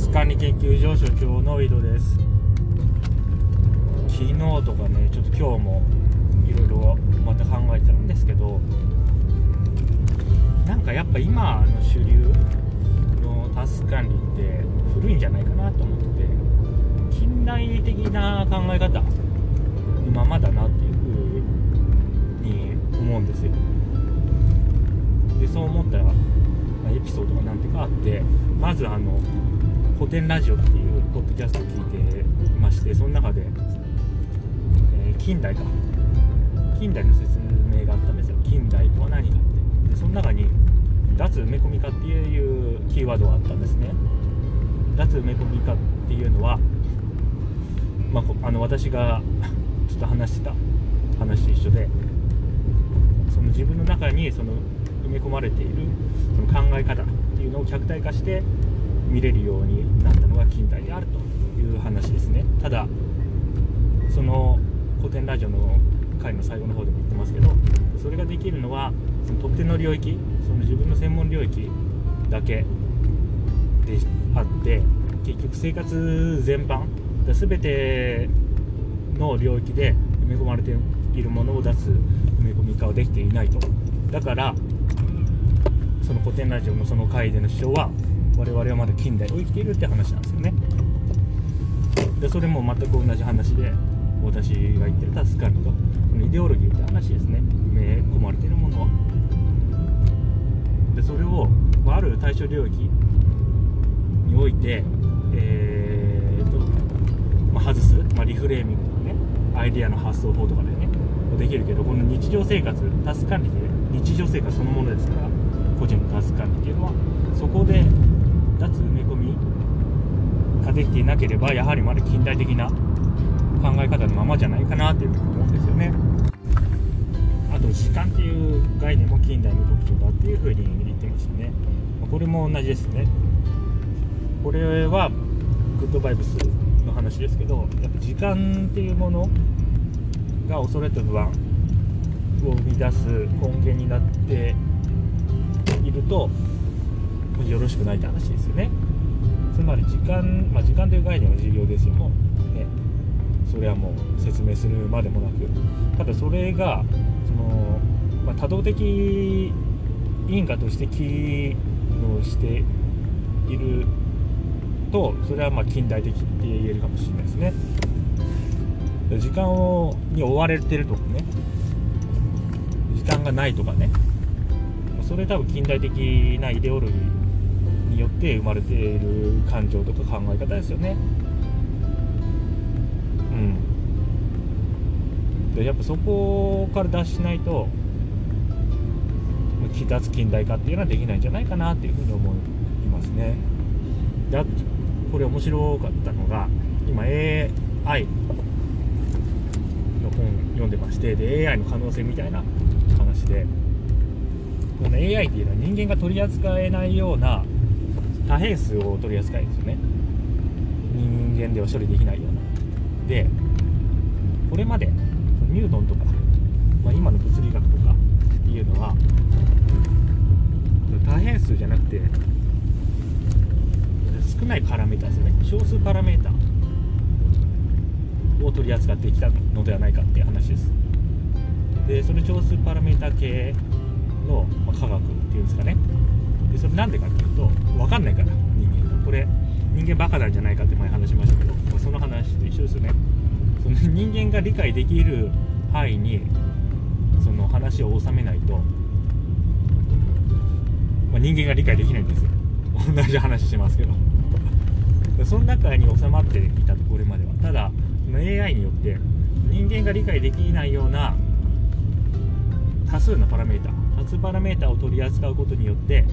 ス管理研究所所長の井戸です。昨日とかねちょっと今日もいろいろまた考えてたんですけどなんかやっぱ今の主流のタスク管理って古いんじゃないかなと思って近代的な考え方のままだなっていうふうに思うんですよ。でそう思ったら、エピソードが何てかあってまずあの古典ラジオっていうポッドキャストを聞いてましてその中で、えー近代か。近代の説明があったんですよ。近代とは何かって。でその中に脱埋め込み化っていうキーワードがあったんですね。脱埋め込み化っていうのは、まあ、あの私が ちょっと話してた話と一緒でその自分の中にその埋め込まれているその考え方っていうのを客体化して見れるようになったのが近代であるという話ですね。ただその古典ラジオの回の最後の方でも言ってますけどそれができるのはその特定の領域その自分の専門領域だけであって結局生活全般だ全ての領域で埋め込まれているものを出す埋め込み化はできていないと。だからその古典ラジオのその回での主張は我々はまだ近代を生きているって話なんですよね。でそれも全く同じ話で私が言ってるタスカルと。このイデオロギーって話ですね。埋め込まれてるものは。でそれをある対象領域においてえーと、まあ、外す、まあ、リフレーミングとかねアイデアの発想法とかでねできるけどこの日常生活タスク管理で日常生活そのものですから個人のタスク管理っていうのはそこで脱埋め込みができていなければやはりまだ近代的な考え方のままじゃないかなっていうふうに思うんですよね。あと時間っていう概念も近代の特徴だっていうふうに言ってましたね。まこれも同じですね。これはグッドバイブスの話ですけどやっぱ時間っていうものが恐れと不安を生み出す根源になっているとよろしくないって話ですよね。つまり時間、まあ、時間という概念は重要ですよ。もうねそれはもう説明するまでもなく。ただそれがその、まあ、多動的因果として機能しているとそれはま近代的って言えるかもしれないですね。時間をに追われてるとかね。時間がないとかね。それ多分近代的なイデオロギーによって生まれている感情とか考え方ですよね。うん。でやっぱそこから脱しないと脱近代化っていうのはできないんじゃないかなっていうふうに思いますね。であとこれ面白かったのが今 AI の本読んでましてで AI の可能性みたいな話で。この AI っていうのは人間が取り扱えないような多変数を取り扱えるんですよね。人間では処理できないような。でこれまでニュートンとか、まあ、今の物理学とかっていうのは多変数じゃなくて少ないパラメータですよね。少数パラメータを取り扱ってきたのではないかっていう話です。でそれ少数パラメータ系の、ま、科学っていうんですかね。それなんでかっていうと分かんないから人間が。これ人間バカなんじゃないかって前話しましたけど、まあ、その話と一緒ですよね。その人間が理解できる範囲にその話を収めないと、まあ、人間が理解できないんですよ。同じ話してますけど。その中に収まっていたこれまでは。ただその AI によって人間が理解できないような多数のパラメータ多数パラメータを取り扱うことによって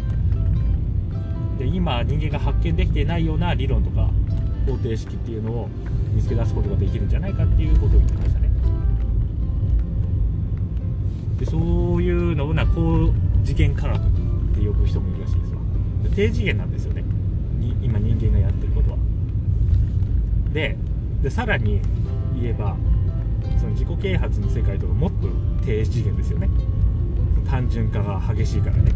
で今人間が発見できていないような理論とか方程式っていうのを見つけ出すことができるんじゃないかっていうことを言ってましたね。でそういうのをな高次元科学って呼ぶ人もいるらしいですわ低次元なんですよね。今人間がやってることは。ででさらに言えばその自己啓発の世界とかもっと低次元ですよね。単純化が激しいからね。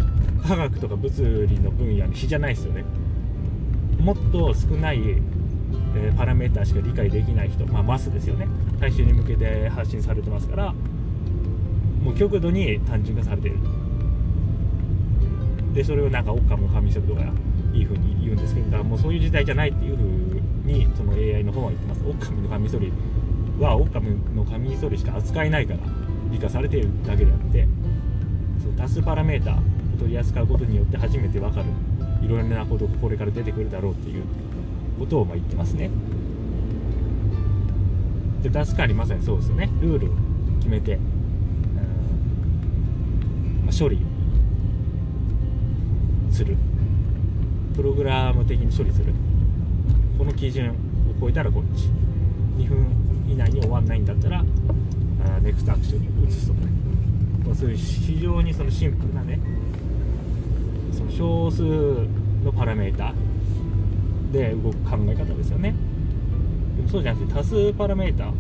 科学とか物理の分野に比じゃないですよね。もっと少ない、えー、パラメーターしか理解できない人、まあ、マスですよね。大衆に向けて発信されてますからもう極度に単純化されてる。でそれをなんかオッカムのカミソリとかいい風に言うんですけどだからもうそういう時代じゃないっていう風にその AI の方は言ってます。オッカムのカミソリはオッカムのカミソリしか扱えないから理解されているだけであってその多数パラメータを取り扱うことによって初めて分かる。いろいろなことがこれから出てくるだろうっていうことをま言ってますね。で確かにまさにそうですよね。ルールを決めて、まあ、処理する。プログラム的に処理する。この基準を超えたらこっち。2分以内に終わんないんだったらあネクストアクションに移すとかね、まあ、そういう非常にそのシンプルなね少数のパラメータで動く考え方ですよね。でもそうじゃなくて多数パラメータ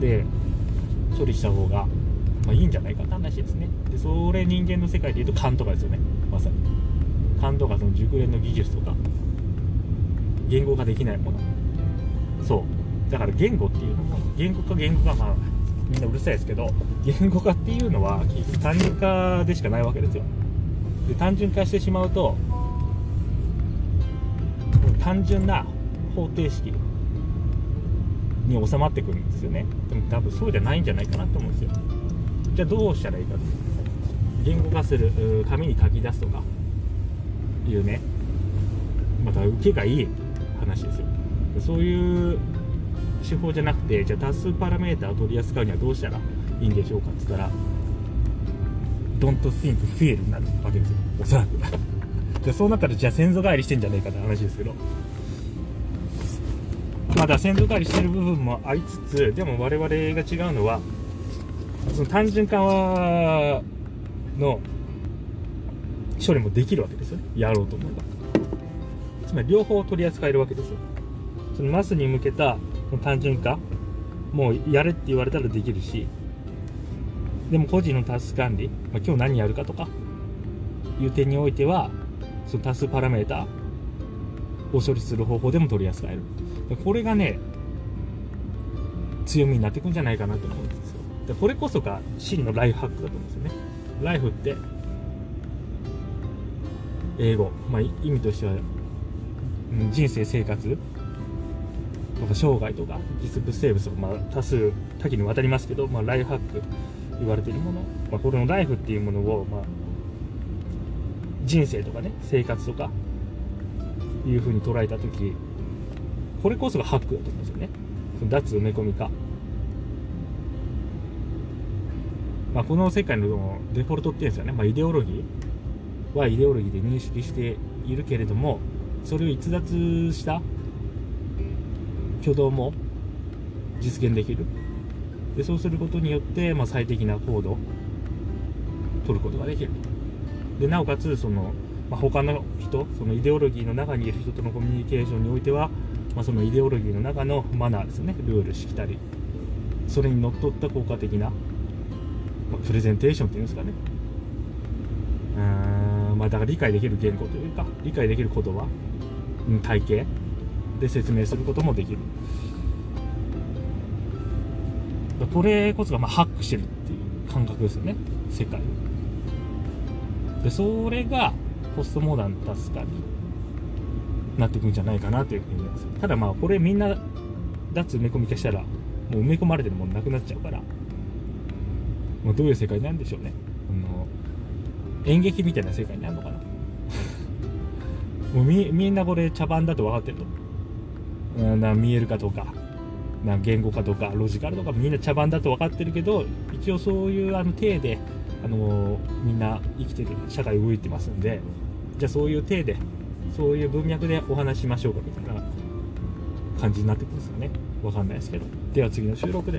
で処理した方が、まあ、いいんじゃないかって話ですね。でそれ人間の世界でいうと勘とかですよね。まさに。勘とかその熟練の技術とか。言語化できないもの。そう。だから言語っていうのも言語化言語化まあみんなうるさいですけど言語化っていうのは結局単純化でしかないわけですよ。で単純化してしまうと単純な方程式に収まってくるんですよね。でも多分そうじゃないんじゃないかなと思うんですよ。じゃあどうしたらいいか言語化する紙に書き出すとかいうね。また受けがいい話ですよ。そういう手法じゃなくてじゃあ多数パラメータを取り扱うにはどうしたらいいんでしょうかって言ったら don't think feel になるわけですよ。おそらく。でそうなったらじゃあ先祖返りしてんじゃないかって話ですけど。まだ先祖返りしてる部分もありつ。つでも我々が違うのはその単純化の処理もできるわけですよね。やろうと思えば。つまり両方取り扱えるわけですよ。そのマスに向けた単純化もうやれって言われたらできるし。でも個人のタス管理、まあ、今日何やるかとかいう点においてはその多数パラメータを処理する方法でも取り扱える。これがね強みになってくんじゃないかなと思うんですよ。でこれこそが真のライフハックだと思うんですよね。ライフって英語、まあ、意味としては人生生活とか生涯とか実物生物とか、まあ、多数多岐にわたりますけど、まあ、ライフハック。言われているもの、まあ、これのライフっていうものを、まあ、人生とかね生活とかいうふうに捉えた時これこそがハックだと思うんですよね。その脱埋め込み化、まあ、この世界のデフォルトっていうんですよね、まあ、イデオロギー。はイデオロギーで認識しているけれどもそれを逸脱した挙動も実現できる。でそうすることによって、まあ、最適な行動を取ることができる。でなおかつその、まあ、他の人そのイデオロギーの中にいる人とのコミュニケーションにおいては、まあ、そのイデオロギーの中のマナーですね。ルールしきたり。それにのっとった効果的な、ま、プレゼンテーションっていうんですかね。うーんまあだから理解できる言語というか理解できる言葉体系で説明することもできる。これこそがまあハックしてるっていう感覚ですよね。世界。でそれがポストモダンの助かになっていくんじゃないかなというふうに思います。ただまあこれみんな脱埋め込み化したらもう埋め込まれてるものなくなっちゃうから。もうどういう世界なんでしょうね。あの演劇みたいな世界になるのかな。もうみみんなこれ茶番だと分かってると、うん、な見えるかとか。な言語化とかロジカルとかみんな茶番だと分かってるけど一応そういうあの体であのみんな生きてる社会動いてますんでじゃあそういう体でそういう文脈でお話しましょうかみたいな感じになってくるんですよね。分かんないですけど。では次の収録で。